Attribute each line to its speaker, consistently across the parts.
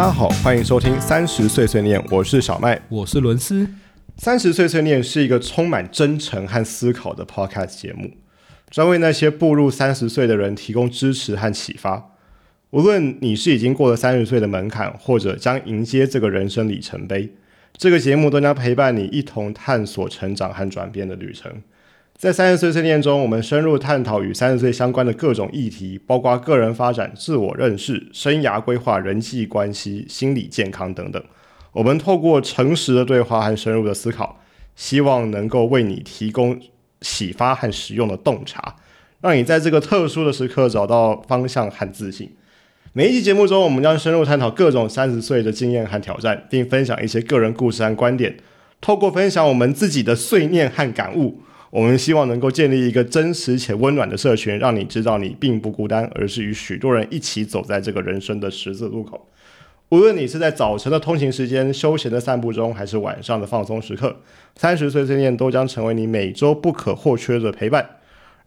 Speaker 1: 大家好，欢迎收听三十岁碎念，我是小麦。
Speaker 2: 我是伦斯。
Speaker 1: 三十岁碎念是一个充满真诚和思考的 podcast 节目，专为那些步入三十岁的人提供支持和启发。无论你是已经过了三十岁的门槛，或者将迎接这个人生里程碑，这个节目都将陪伴你一同探索成长和转变的旅程。在三十岁碎念中，我们深入探讨与三十岁相关的各种议题，包括个人发展、自我认识、生涯规划、人际关系、心理健康等等。我们透过诚实的对话和深入的思考，希望能够为你提供启发和实用的洞察，让你在这个特殊的时刻找到方向和自信。每一期节目中，我们将深入探讨各种三十岁的经验和挑战，并分享一些个人故事和观点。透过分享我们自己的碎念和感悟。我们希望能够建立一个真实且温暖的社群，让你知道你并不孤单，而是与许多人一起走在这个人生的十字路口。无论你是在早晨的通勤时间、休闲的散步中，还是晚上的放松时刻，三十岁碎念都将成为你每周不可或缺的陪伴。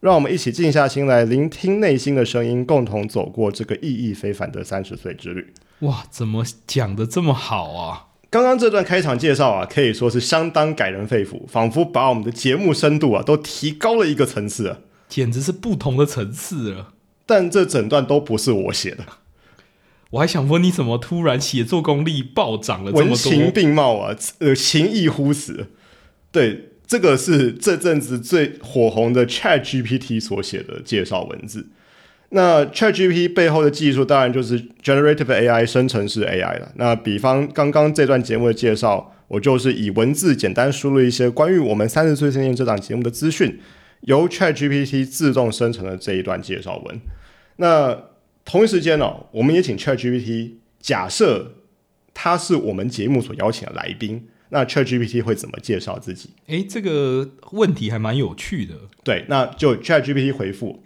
Speaker 1: 让我们一起静下心来，聆听内心的声音，共同走过这个意义非凡的三十岁之旅。
Speaker 2: 哇，怎么讲的这么好啊？
Speaker 1: 刚刚这段开场介绍啊，可以说是相当感人肺腑，仿佛把我们的节目深度啊都提高了一个层次啊，
Speaker 2: 简直是不同的层次了。
Speaker 1: 但这整段都不是我写的，
Speaker 2: 我还想问你怎么突然写作功力暴涨了这么多？
Speaker 1: 文情并茂啊，呃，情意乎死。对，这个是这阵子最火红的 Chat GPT 所写的介绍文字。那 ChatGPT 背后的技术当然就是 Generative AI 生成式 AI 了。那比方刚刚这段节目的介绍，我就是以文字简单输入一些关于我们三十岁青年这档节目的资讯，由 ChatGPT 自动生成了这一段介绍文。那同一时间呢，我们也请 ChatGPT 假设他是我们节目所邀请的来宾，那 ChatGPT 会怎么介绍自己？
Speaker 2: 诶，这个问题还蛮有趣的。
Speaker 1: 对，那就 ChatGPT 回复。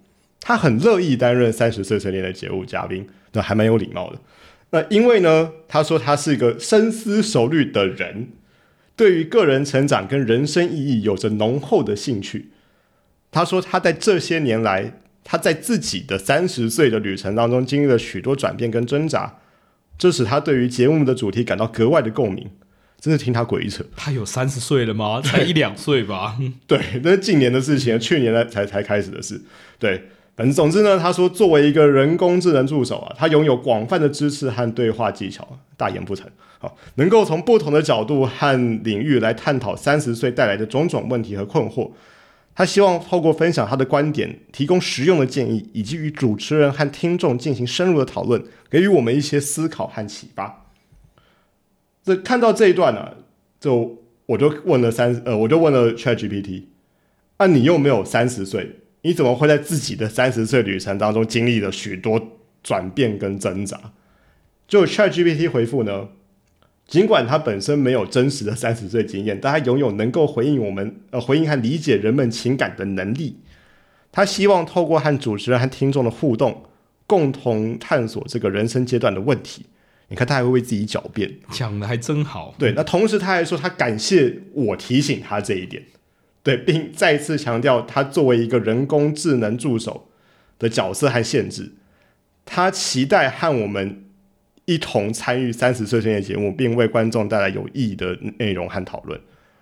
Speaker 1: 他很乐意担任三十岁成年的节目嘉宾，那还蛮有礼貌的。那因为呢，他说他是一个深思熟虑的人，对于个人成长跟人生意义有着浓厚的兴趣。他说他在这些年来，他在自己的三十岁的旅程当中经历了许多转变跟挣扎，这使他对于节目的主题感到格外的共鸣。真是听他鬼扯，
Speaker 2: 他有三十岁了吗？才一两岁吧？
Speaker 1: 对，那是近年的事情，去年才才开始的事。对。反正总之呢，他说作为一个人工智能助手啊，他拥有广泛的知识和对话技巧，大言不惭。好，能够从不同的角度和领域来探讨三十岁带来的种种问题和困惑。他希望透过分享他的观点，提供实用的建议，以及与主持人和听众进行深入的讨论，给予我们一些思考和启发。这看到这一段呢，就我就问了三呃，我就问了 ChatGPT，啊，你又没有三十岁？你怎么会在自己的三十岁旅程当中经历了许多转变跟挣扎？就 ChatGPT 回复呢？尽管他本身没有真实的三十岁经验，但他拥有能够回应我们呃回应和理解人们情感的能力。他希望透过和主持人和听众的互动，共同探索这个人生阶段的问题。你看，他还会为自己狡辩，
Speaker 2: 讲的还真好。
Speaker 1: 对，那同时他还说他感谢我提醒他这一点。对，并再次强调，他作为一个人工智能助手的角色和限制，他期待和我们一同参与三十岁生的节目，并为观众带来有意义的内容和讨论。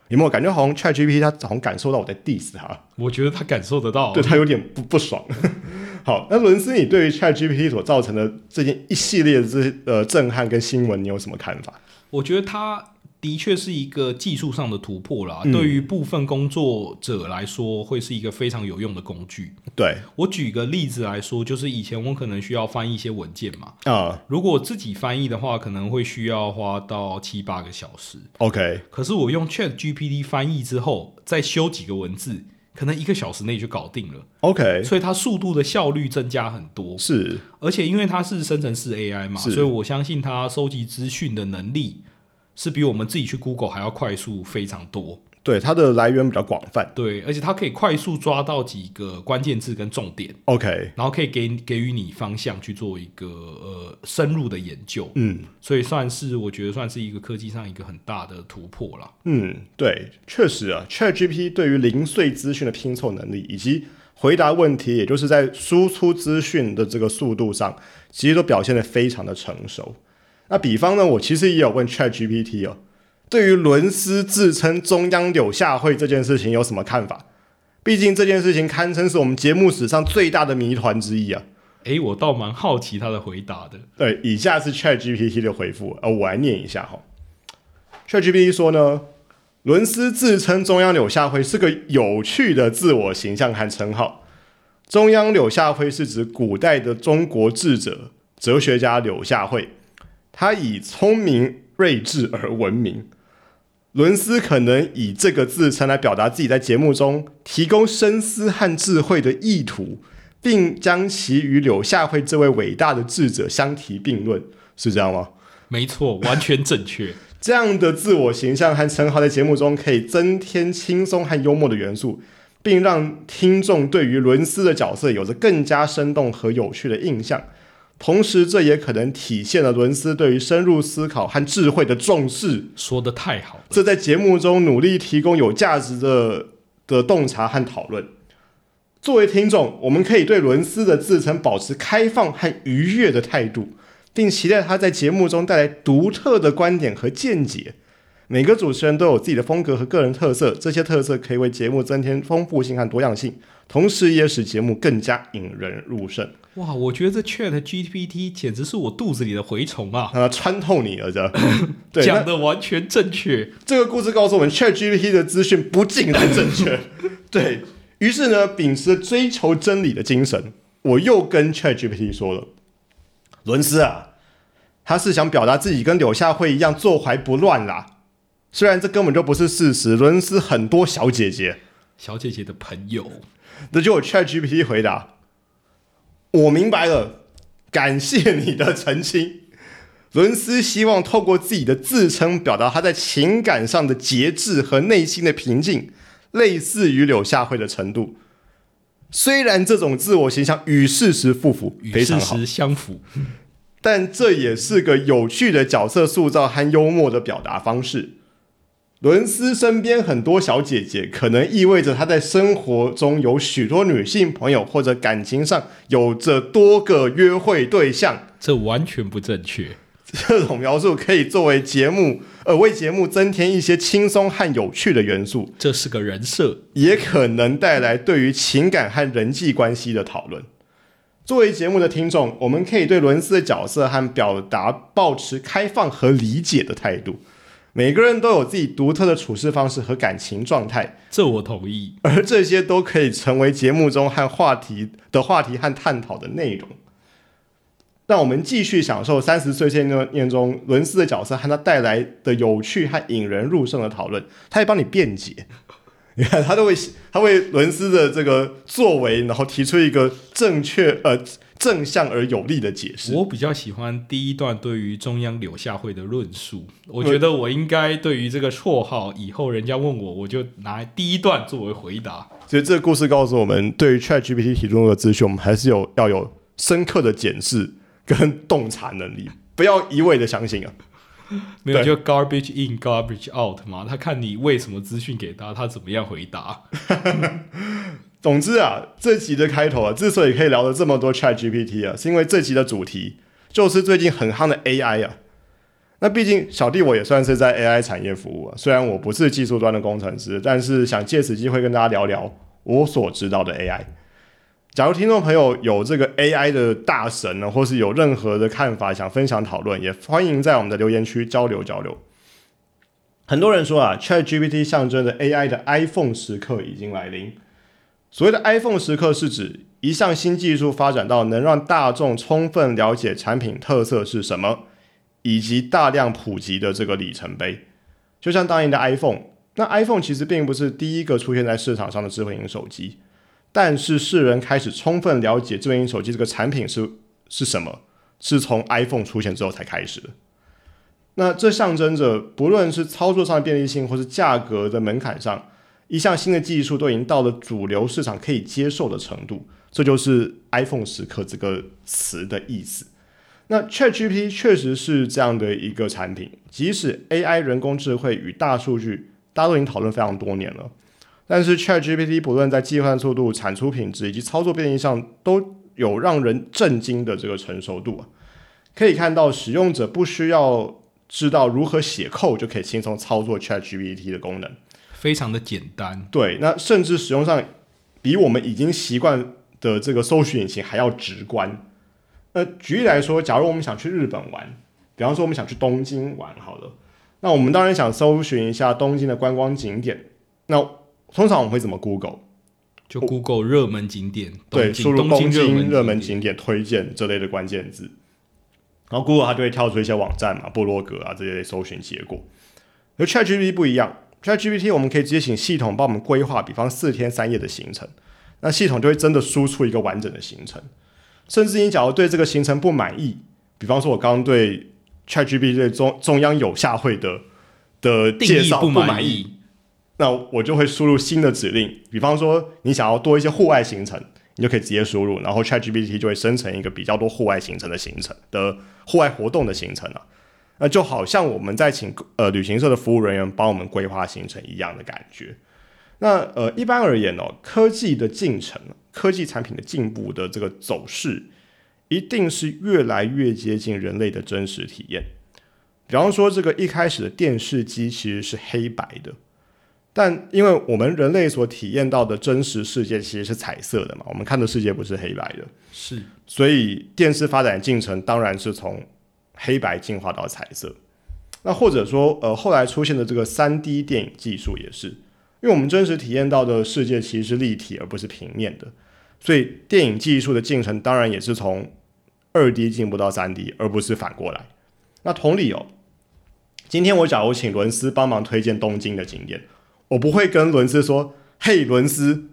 Speaker 1: 有没有感觉好像 ChatGPT 他好像感受到我在 diss 他？
Speaker 2: 我觉得他感受得到，
Speaker 1: 对他有点不不爽。好，那伦斯，你对于 ChatGPT 所造成的这件一系列的这呃震撼跟新闻，你有什么看法？
Speaker 2: 我觉得他。的确是一个技术上的突破啦，对于部分工作者来说，会是一个非常有用的工具。
Speaker 1: 对
Speaker 2: 我举个例子来说，就是以前我可能需要翻译一些文件嘛，啊，如果自己翻译的话，可能会需要花到七八个小时。
Speaker 1: OK，
Speaker 2: 可是我用 Chat GPT 翻译之后，再修几个文字，可能一个小时内就搞定了。
Speaker 1: OK，
Speaker 2: 所以它速度的效率增加很多。
Speaker 1: 是，
Speaker 2: 而且因为它是生成式 AI 嘛，所以我相信它收集资讯的能力。是比我们自己去 Google 还要快速非常多，
Speaker 1: 对它的来源比较广泛，
Speaker 2: 对，而且它可以快速抓到几个关键字跟重点
Speaker 1: ，OK，
Speaker 2: 然后可以给给予你方向去做一个呃深入的研究，嗯，所以算是我觉得算是一个科技上一个很大的突破了，
Speaker 1: 嗯，对，确实啊，ChatGPT 对于零碎资讯的拼凑能力以及回答问题，也就是在输出资讯的这个速度上，其实都表现得非常的成熟。那比方呢，我其实也有问 Chat GPT 哦，对于伦斯自称中央柳下惠这件事情有什么看法？毕竟这件事情堪称是我们节目史上最大的谜团之一啊。
Speaker 2: 诶，我倒蛮好奇他的回答的。
Speaker 1: 对，以下是 Chat GPT 的回复，呃，我来念一下哈。Chat GPT 说呢，伦斯自称中央柳下惠是个有趣的自我形象和称号。中央柳下惠是指古代的中国智者、哲学家柳下惠，他以聪明睿智而闻名。伦斯可能以这个自称来表达自己在节目中提供深思和智慧的意图，并将其与柳下惠这位伟大的智者相提并论，是这样吗？
Speaker 2: 没错，完全正确。
Speaker 1: 这样的自我形象和称号在节目中可以增添轻松和幽默的元素，并让听众对于伦斯的角色有着更加生动和有趣的印象。同时，这也可能体现了伦斯对于深入思考和智慧的重视。
Speaker 2: 说的太好了，
Speaker 1: 这在节目中努力提供有价值的的洞察和讨论。作为听众，我们可以对伦斯的自称保持开放和愉悦的态度，并期待他在节目中带来独特的观点和见解。每个主持人都有自己的风格和个人特色，这些特色可以为节目增添丰富性和多样性，同时也使节目更加引人入胜。
Speaker 2: 哇，我觉得这 Chat GPT 简直是我肚子里的蛔虫啊！
Speaker 1: 它，穿透你了，这 对
Speaker 2: 讲的完全正确。
Speaker 1: 这个故事告诉我们，Chat GPT 的资讯不尽然正确。对于是呢，秉持追求真理的精神，我又跟 Chat GPT 说了，伦斯啊，他是想表达自己跟柳下惠一样坐怀不乱啦。虽然这根本就不是事实，伦斯很多小姐姐，
Speaker 2: 小姐姐的朋友，
Speaker 1: 那就我 Chat GPT 回答。我明白了，感谢你的澄清。伦斯希望透过自己的自称，表达他在情感上的节制和内心的平静，类似于柳下惠的程度。虽然这种自我形象与事实不符，
Speaker 2: 与事实相符。
Speaker 1: 但这也是个有趣的角色塑造和幽默的表达方式。伦斯身边很多小姐姐，可能意味着他在生活中有许多女性朋友，或者感情上有着多个约会对象。
Speaker 2: 这完全不正确。
Speaker 1: 这种描述可以作为节目，呃，为节目增添一些轻松和有趣的元素。
Speaker 2: 这是个人设，
Speaker 1: 也可能带来对于情感和人际关系的讨论。作为节目的听众，我们可以对伦斯的角色和表达保持开放和理解的态度。每个人都有自己独特的处事方式和感情状态，
Speaker 2: 这我同意。
Speaker 1: 而这些都可以成为节目中和话题的话题和探讨的内容。让我们继续享受三十岁线念中伦斯的角色和他带来的有趣和引人入胜的讨论。他会帮你辩解，你 看他都会他为伦斯的这个作为，然后提出一个正确呃。正向而有力的解释。
Speaker 2: 我比较喜欢第一段对于中央柳下惠的论述。我觉得我应该对于这个绰号，以后人家问我，我就拿第一段作为回答。
Speaker 1: 所以这个故事告诉我们，对于 ChatGPT 提供的资讯，我们还是有要有深刻的检视跟洞察能力，不要一味的相信啊。
Speaker 2: 没有就 garbage in garbage out 嘛，他看你为什么资讯给他，他怎么样回答。
Speaker 1: 总之啊，这集的开头啊，之所以可以聊了这么多 Chat GPT 啊，是因为这集的主题就是最近很夯的 AI 啊。那毕竟小弟我也算是在 AI 产业服务啊，虽然我不是技术端的工程师，但是想借此机会跟大家聊聊我所知道的 AI。假如听众朋友有这个 AI 的大神呢，或是有任何的看法想分享讨论，也欢迎在我们的留言区交流交流。很多人说啊，Chat GPT 象征着 AI 的 iPhone 时刻已经来临。所谓的 iPhone 时刻是指一项新技术发展到能让大众充分了解产品特色是什么，以及大量普及的这个里程碑。就像当年的 iPhone，那 iPhone 其实并不是第一个出现在市场上的智慧型手机，但是世人开始充分了解智慧型手机这个产品是是什么，是从 iPhone 出现之后才开始的。那这象征着不论是操作上的便利性，或是价格的门槛上。一项新的技术都已经到了主流市场可以接受的程度，这就是 iPhone 时刻这个词的意思。那 ChatGPT 确实是这样的一个产品，即使 AI 人工智慧与大数据，大家都已经讨论非常多年了，但是 ChatGPT 不论在计算速度、产出品质以及操作便利上，都有让人震惊的这个成熟度啊。可以看到使用者不需要知道如何写 code 就可以轻松操作 ChatGPT 的功能。
Speaker 2: 非常的简单。
Speaker 1: 对，那甚至使用上比我们已经习惯的这个搜寻引擎还要直观。那举例来说，假如我们想去日本玩，比方说我们想去东京玩，好了，那我们当然想搜寻一下东京的观光景点。那通常我们会怎么 Google？
Speaker 2: 就 Google 热门景点，
Speaker 1: 对，输入东
Speaker 2: 东京
Speaker 1: 京热门
Speaker 2: 门
Speaker 1: 景点推荐这类的关键字，然后 Google 它就会跳出一些网站嘛、部落格啊这些搜寻结果。而 ChatGPT 不一样，ChatGPT 我们可以直接请系统帮我们规划，比方四天三夜的行程，那系统就会真的输出一个完整的行程。甚至你假如对这个行程不满意，比方说我刚刚对 ChatGPT 对中中央有下会的的介绍不
Speaker 2: 满
Speaker 1: 满意，那我就会输入新的指令，比方说你想要多一些户外行程，你就可以直接输入，然后 ChatGPT 就会生成一个比较多户外行程的行程的户外活动的行程啊。那就好像我们在请呃旅行社的服务人员帮我们规划行程一样的感觉。那呃，一般而言哦，科技的进程、科技产品的进步的这个走势，一定是越来越接近人类的真实体验。比方说，这个一开始的电视机其实是黑白的，但因为我们人类所体验到的真实世界其实是彩色的嘛，我们看的世界不是黑白的，
Speaker 2: 是
Speaker 1: 所以电视发展进程当然是从黑白进化到彩色。那或者说，呃，后来出现的这个三 D 电影技术也是，因为我们真实体验到的世界其实是立体而不是平面的，所以电影技术的进程当然也是从二 D 进步到三 D，而不是反过来。那同理哦，今天我假如请伦斯帮忙推荐东京的景点，我不会跟伦斯说：“嘿，伦斯，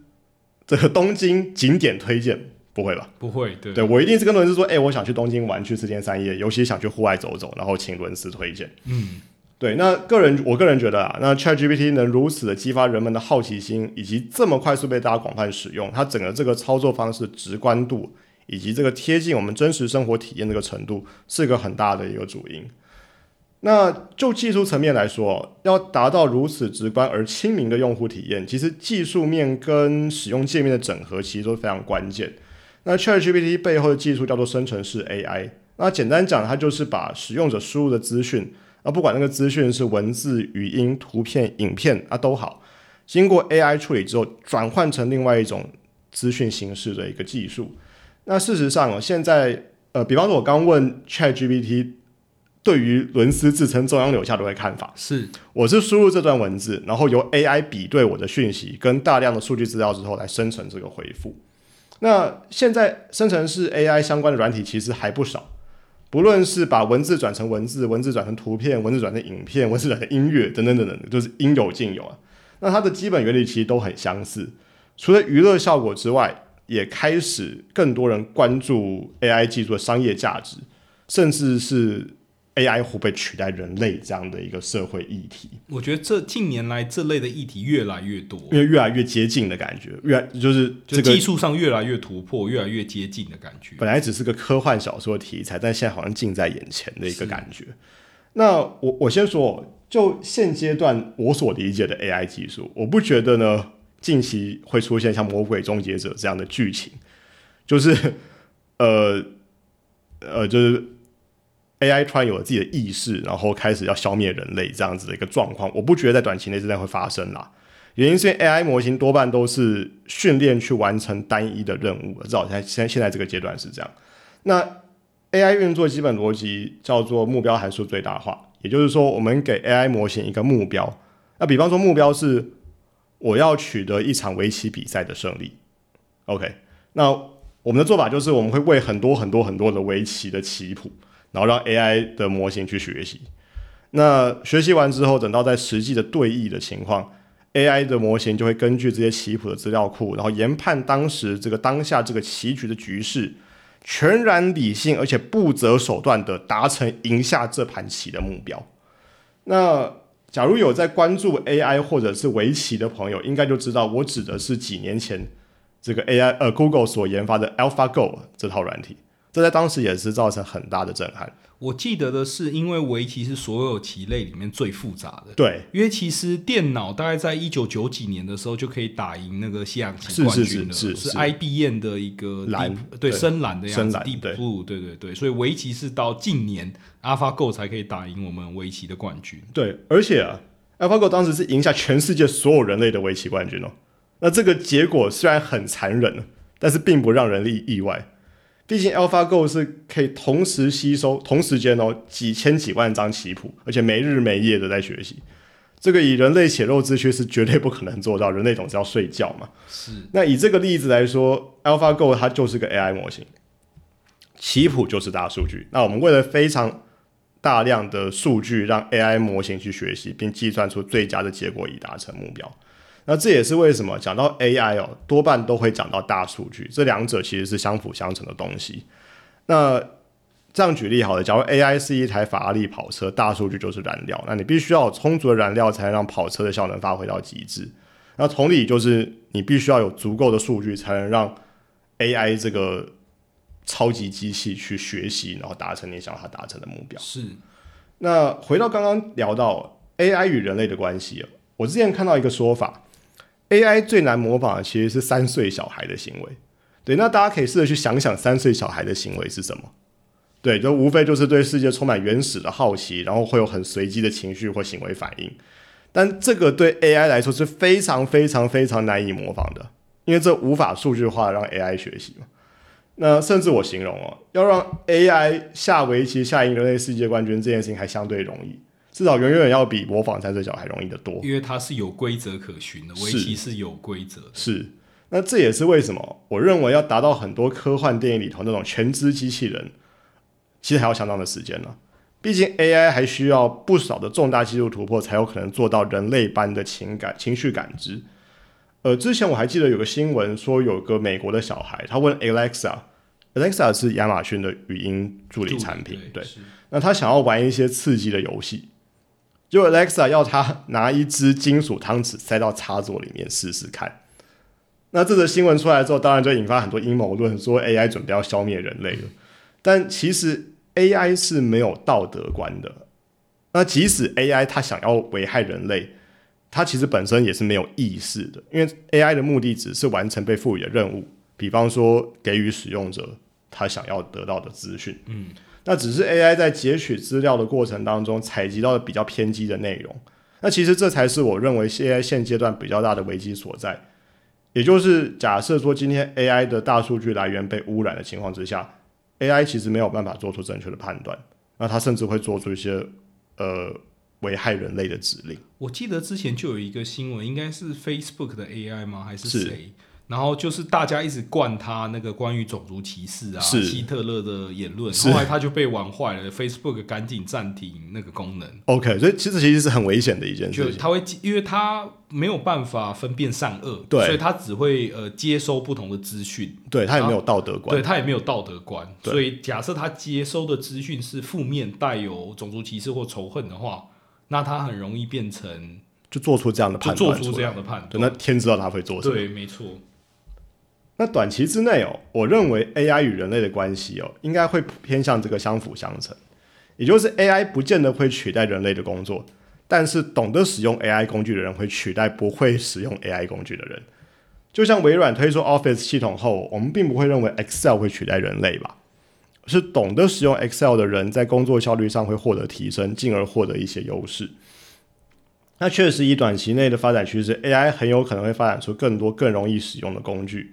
Speaker 1: 这个东京景点推荐。”不会吧？
Speaker 2: 不会，对
Speaker 1: 对我一定是跟伦斯说：“哎、我想去东京玩，去四天三夜，尤其想去户外走走，然后请伦斯推荐。”
Speaker 2: 嗯，
Speaker 1: 对，那个人，我个人觉得啊，那 ChatGPT 能如此的激发人们的好奇心，以及这么快速被大家广泛使用，它整个这个操作方式直观度，以及这个贴近我们真实生活体验这个程度，是一个很大的一个主因。那就技术层面来说，要达到如此直观而亲民的用户体验，其实技术面跟使用界面的整合其实都非常关键。那 ChatGPT 背后的技术叫做生成式 AI，那简单讲，它就是把使用者输入的资讯。啊，不管那个资讯是文字、语音、图片、影片啊都好，经过 AI 处理之后，转换成另外一种资讯形式的一个技术。那事实上哦，现在呃，比方说我刚问 ChatGPT 对于伦斯自称中央柳下的看法，
Speaker 2: 是
Speaker 1: 我是输入这段文字，然后由 AI 比对我的讯息跟大量的数据资料之后来生成这个回复。那现在生成式 AI 相关的软体其实还不少。不论是把文字转成文字，文字转成图片，文字转成影片，文字转成音乐，等等等等，就是应有尽有啊。那它的基本原理其实都很相似，除了娱乐效果之外，也开始更多人关注 AI 技术的商业价值，甚至是 AI 会被取代人类这样的一个社会议题。
Speaker 2: 我觉得这近年来这类的议题越来越多，
Speaker 1: 因为越来越接近的感觉，越来就是这个
Speaker 2: 技术上越来越突破，越来越接近的感觉。
Speaker 1: 本来只是个科幻小说题材，但现在好像近在眼前的一个感觉。那我我先说，就现阶段我所理解的 AI 技术，我不觉得呢近期会出现像《魔鬼终结者》这样的剧情，就是呃呃，就是 AI 突然有了自己的意识，然后开始要消灭人类这样子的一个状况，我不觉得在短期内之内会发生啦。原因是因为 AI 模型多半都是训练去完成单一的任务，至少在现在现在这个阶段是这样。那 AI 运作基本逻辑叫做目标函数最大化，也就是说，我们给 AI 模型一个目标。那比方说，目标是我要取得一场围棋比赛的胜利。OK，那我们的做法就是，我们会喂很多很多很多的围棋的棋谱，然后让 AI 的模型去学习。那学习完之后，等到在实际的对弈的情况，AI 的模型就会根据这些棋谱的资料库，然后研判当时这个当下这个棋局的局势，全然理性而且不择手段的达成赢下这盘棋的目标。那假如有在关注 AI 或者是围棋的朋友，应该就知道我指的是几年前这个 AI 呃 Google 所研发的 AlphaGo 这套软体。这在当时也是造成很大的震撼。
Speaker 2: 我记得的是，因为围棋是所有棋类里面最复杂的。
Speaker 1: 对，
Speaker 2: 因为其实电脑大概在一九九几年的时候就可以打赢那个西洋棋
Speaker 1: 是是
Speaker 2: 冠军了，
Speaker 1: 是是是
Speaker 2: IBM 的一个
Speaker 1: 蓝
Speaker 2: 对
Speaker 1: 对
Speaker 2: 深蓝的样子，Deep Blue，对对对，所以围棋是到近年 AlphaGo 才可以打赢我们围棋的冠军。
Speaker 1: 对，而且啊，AlphaGo 当时是赢下全世界所有人类的围棋冠军哦。那这个结果虽然很残忍，但是并不让人意意外。毕竟 AlphaGo 是可以同时吸收同时间哦几千几万张棋谱，而且没日没夜的在学习。这个以人类血肉之躯是绝对不可能做到，人类总是要睡觉嘛。
Speaker 2: 是，
Speaker 1: 那以这个例子来说，AlphaGo 它就是个 AI 模型，棋谱就是大数据。那我们为了非常大量的数据，让 AI 模型去学习，并计算出最佳的结果，以达成目标。那这也是为什么讲到 AI 哦，多半都会讲到大数据，这两者其实是相辅相成的东西。那这样举例好了，假如 AI 是一台法拉利跑车，大数据就是燃料，那你必须要有充足的燃料，才能让跑车的效能发挥到极致。那同理，就是你必须要有足够的数据，才能让 AI 这个超级机器去学习，然后达成你想要它达成的目标。
Speaker 2: 是，
Speaker 1: 那回到刚刚聊到 AI 与人类的关系，我之前看到一个说法，AI 最难模仿的其实是三岁小孩的行为。对，那大家可以试着去想想三岁小孩的行为是什么？对，就无非就是对世界充满原始的好奇，然后会有很随机的情绪或行为反应。但这个对 AI 来说是非常非常非常难以模仿的，因为这无法数据化让 AI 学习嘛。那甚至我形容哦，要让 AI 下围棋下赢人类世界冠军这件事情还相对容易，至少远远要比模仿三岁小孩容易得多。
Speaker 2: 因为它是有规则可循的，围
Speaker 1: 是
Speaker 2: 棋是有规则的。
Speaker 1: 是，那这也是为什么我认为要达到很多科幻电影里头那种全知机器人，其实还要相当的时间呢。毕竟 AI 还需要不少的重大技术突破，才有可能做到人类般的情感、情绪感知。呃，之前我还记得有个新闻说，有个美国的小孩，他问 Alexa，Alexa 是亚马逊的语音助理产品，对，
Speaker 2: 是
Speaker 1: 那他想要玩一些刺激的游戏，就 Alexa 要他拿一只金属汤匙塞到插座里面试试看。那这则新闻出来之后，当然就引发很多阴谋论，说 AI 准备要消灭人类了。但其实 AI 是没有道德观的。那即使 AI 它想要危害人类，它其实本身也是没有意识的，因为 AI 的目的只是完成被赋予的任务，比方说给予使用者他想要得到的资讯。
Speaker 2: 嗯，
Speaker 1: 那只是 AI 在截取资料的过程当中采集到的比较偏激的内容。那其实这才是我认为 AI 现阶段比较大的危机所在。也就是假设说，今天 AI 的大数据来源被污染的情况之下，AI 其实没有办法做出正确的判断，那它甚至会做出一些呃危害人类的指令。
Speaker 2: 我记得之前就有一个新闻，应该是 Facebook 的 AI 吗？还是
Speaker 1: 是
Speaker 2: 谁？然后就是大家一直灌他那个关于种族歧视啊、希特勒的言论，
Speaker 1: 是。
Speaker 2: 后来他就被玩坏了，Facebook 赶紧暂停那个功能
Speaker 1: ，OK，所以其实其实是很危险的一件事情。
Speaker 2: 就他会因为他没有办法分辨善恶，
Speaker 1: 对。
Speaker 2: 所以他只会呃接收不同的资讯，
Speaker 1: 对他也没有道德观。
Speaker 2: 对。他也没有道德观，所以假设他接收的资讯是负面、带有种族歧视或仇恨的话，那他很容易变成
Speaker 1: 就做出这样的判断出来，
Speaker 2: 出这样的判
Speaker 1: 断，那。天知道他会做什么。
Speaker 2: 对，没错，
Speaker 1: 那短期之内哦，我认为 AI 与人类的关系哦，应该会偏向这个相辅相成，也就是 AI 不见得会取代人类的工作，但是懂得使用 AI 工具的人会取代不会使用 AI 工具的人。就像微软推出 Office 系统后，我们并不会认为 Excel 会取代人类吧？是懂得使用 Excel 的人在工作效率上会获得提升，进而获得一些优势。那确实，以短期内的发展趋势，AI 很有可能会发展出更多更容易使用的工具。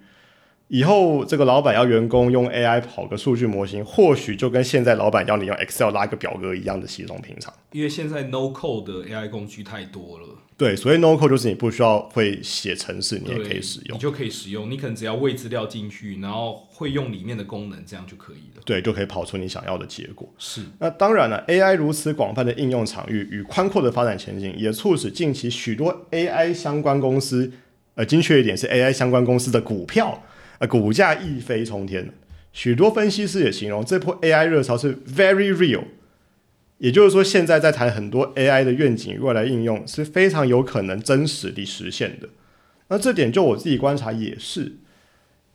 Speaker 1: 以后这个老板要员工用 AI 跑个数据模型，或许就跟现在老板要你用 Excel 拉个表格一样的稀松平常。
Speaker 2: 因为现在 No Code 的 AI 工具太多了，
Speaker 1: 对，所以 No Code 就是你不需要会写程式，你也可以使用
Speaker 2: 你。就可以使用。你可能只要喂资料进去，然后会用里面的功能，这样就可以了。
Speaker 1: 对，就可以跑出你想要的结果。
Speaker 2: 是，
Speaker 1: 那当然了，AI 如此广泛的应用场域与宽阔的发展前景，也促使近期许多 AI 相关公司，呃，精确一点是 AI 相关公司的股票，呃，股价一飞冲天。许多分析师也形容这波 AI 热潮是 very real，也就是说，现在在谈很多 AI 的愿景未来应用是非常有可能真实地实现的。那这点就我自己观察也是，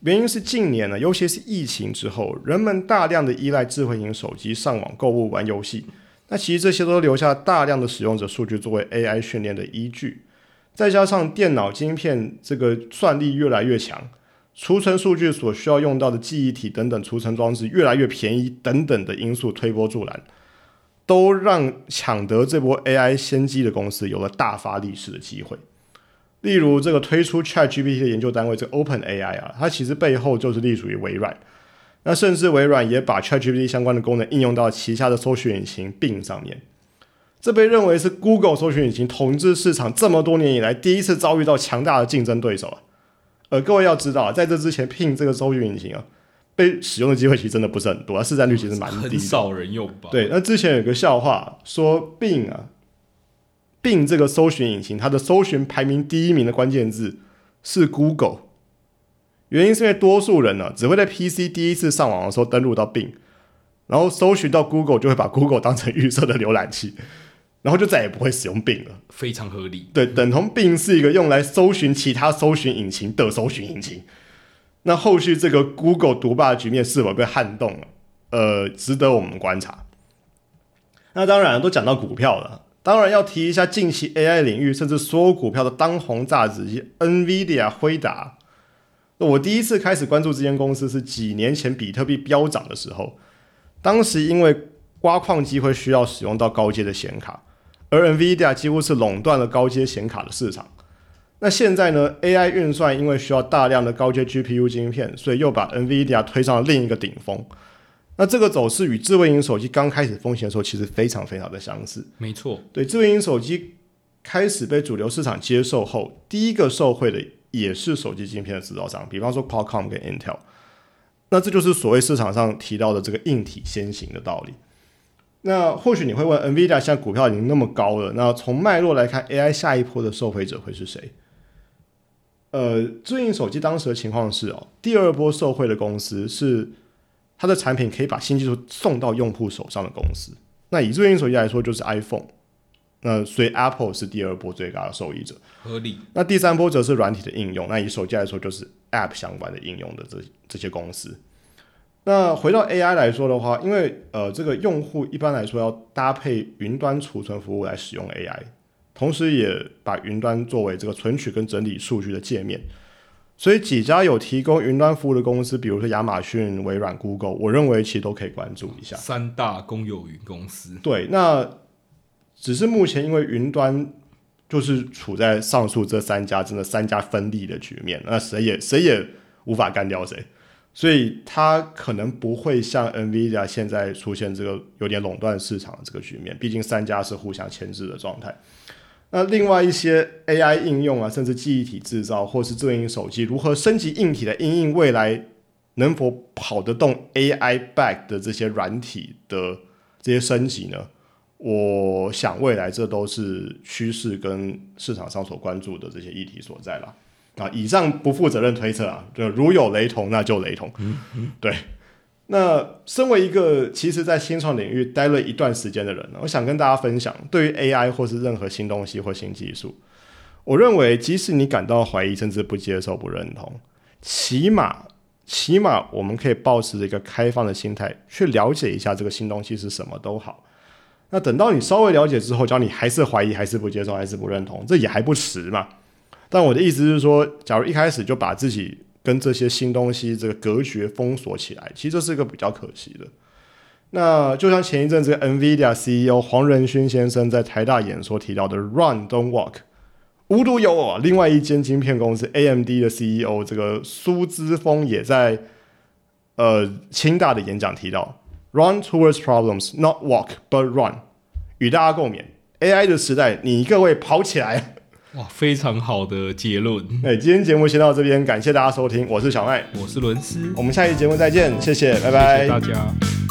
Speaker 1: 原因是近年呢，尤其是疫情之后，人们大量的依赖智慧型手机上网购物、玩游戏。那其实这些都留下大量的使用者数据作为 AI 训练的依据。再加上电脑晶片这个算力越来越强，储存数据所需要用到的记忆体等等储存装置越来越便宜等等的因素推波助澜，都让抢得这波 AI 先机的公司有了大发利市的机会。例如，这个推出 ChatGPT 的研究单位，这个 OpenAI 啊，它其实背后就是隶属于微软。那甚至微软也把 ChatGPT 相关的功能应用到旗下的搜索引擎 Bing 上面。这被认为是 Google 搜索引擎统治市场这么多年以来第一次遭遇到强大的竞争对手啊。而各位要知道啊，在这之前，Bing 这个搜索引擎啊，被使用的机会其实真的不是很多，市占率其实蛮低，
Speaker 2: 很少人用吧？
Speaker 1: 对。那之前有个笑话说，Bing 啊。，Bing 这个搜寻引擎，它的搜寻排名第一名的关键字是 Google，原因是因为多数人呢只会在 PC 第一次上网的时候登录到 Bing，然后搜寻到 Google 就会把 Google 当成预设的浏览器，然后就再也不会使用 Bing 了。
Speaker 2: 非常合理。
Speaker 1: 对，等同 Bing 是一个用来搜寻其他搜寻引擎的搜寻引擎。那后续这个 Google 独霸的局面是否被撼动了？呃，值得我们观察。那当然都讲到股票了。当然要提一下近期 AI 领域甚至所有股票的当红炸子鸡 NVIDIA 辉达。我第一次开始关注这间公司是几年前比特币飙涨的时候，当时因为挖矿机会需要使用到高阶的显卡，而 NVIDIA 几乎是垄断了高阶显卡的市场。那现在呢，AI 运算因为需要大量的高阶 GPU 晶片，所以又把 NVIDIA 推上了另一个顶峰。那这个走势与智慧型手机刚开始风行的时候，其实非常非常的相似。
Speaker 2: 没错，
Speaker 1: 对，智慧型手机开始被主流市场接受后，第一个受惠的也是手机晶片的制造商，比方说 Qualcomm 跟 Intel。那这就是所谓市场上提到的这个硬体先行的道理。那或许你会问，NVIDIA 现在股票已经那么高了，那从脉络来看，AI 下一波的受惠者会是谁？呃，智慧型手机当时的情况是哦，第二波受惠的公司是。它的产品可以把新技术送到用户手上的公司，那以智能手机来说，就是 iPhone。那所以 Apple 是第二波最高的受益者，
Speaker 2: 合理。
Speaker 1: 那第三波则是软体的应用，那以手机来说，就是 App 相关的应用的这这些公司。那回到 AI 来说的话，因为呃，这个用户一般来说要搭配云端储存服务来使用 AI，同时也把云端作为这个存取跟整理数据的界面。所以几家有提供云端服务的公司，比如说亚马逊、微软、Google，我认为其实都可以关注一下。
Speaker 2: 三大公有云公司。
Speaker 1: 对，那只是目前因为云端就是处在上述这三家真的三家分立的局面，那谁也谁也无法干掉谁，所以它可能不会像 NVIDIA 现在出现这个有点垄断市场的这个局面，毕竟三家是互相牵制的状态。那另外一些 AI 应用啊，甚至记忆体制造，或是智能手机如何升级硬体的应用，未来能否跑得动 AI back 的这些软体的这些升级呢？我想未来这都是趋势跟市场上所关注的这些议题所在了。啊，以上不负责任推测啊，就如有雷同，那就雷同。嗯嗯，对。那身为一个其实，在新创领域待了一段时间的人，我想跟大家分享，对于 AI 或是任何新东西或新技术，我认为，即使你感到怀疑，甚至不接受、不认同，起码，起码我们可以保持一个开放的心态，去了解一下这个新东西是什么都好。那等到你稍微了解之后，只要你还是怀疑、还是不接受、还是不认同，这也还不迟嘛。但我的意思是说，假如一开始就把自己跟这些新东西这个隔绝封锁起来，其实这是一个比较可惜的。那就像前一阵子 NVIDIA CEO 黄仁勋先生在台大演说提到的 “Run, don't walk”，无独有偶，另外一间晶片公司 AMD 的 CEO 这个苏姿峰也在呃清大的演讲提到 “Run towards problems, not walk but run”，与大家共勉。AI 的时代，你各位跑起来！
Speaker 2: 哇，非常好的结论。
Speaker 1: 哎，今天节目先到这边，感谢大家收听，我是小麦，
Speaker 2: 我是伦斯，
Speaker 1: 我们下期节目再见，谢谢，拜拜，谢谢
Speaker 2: 大家。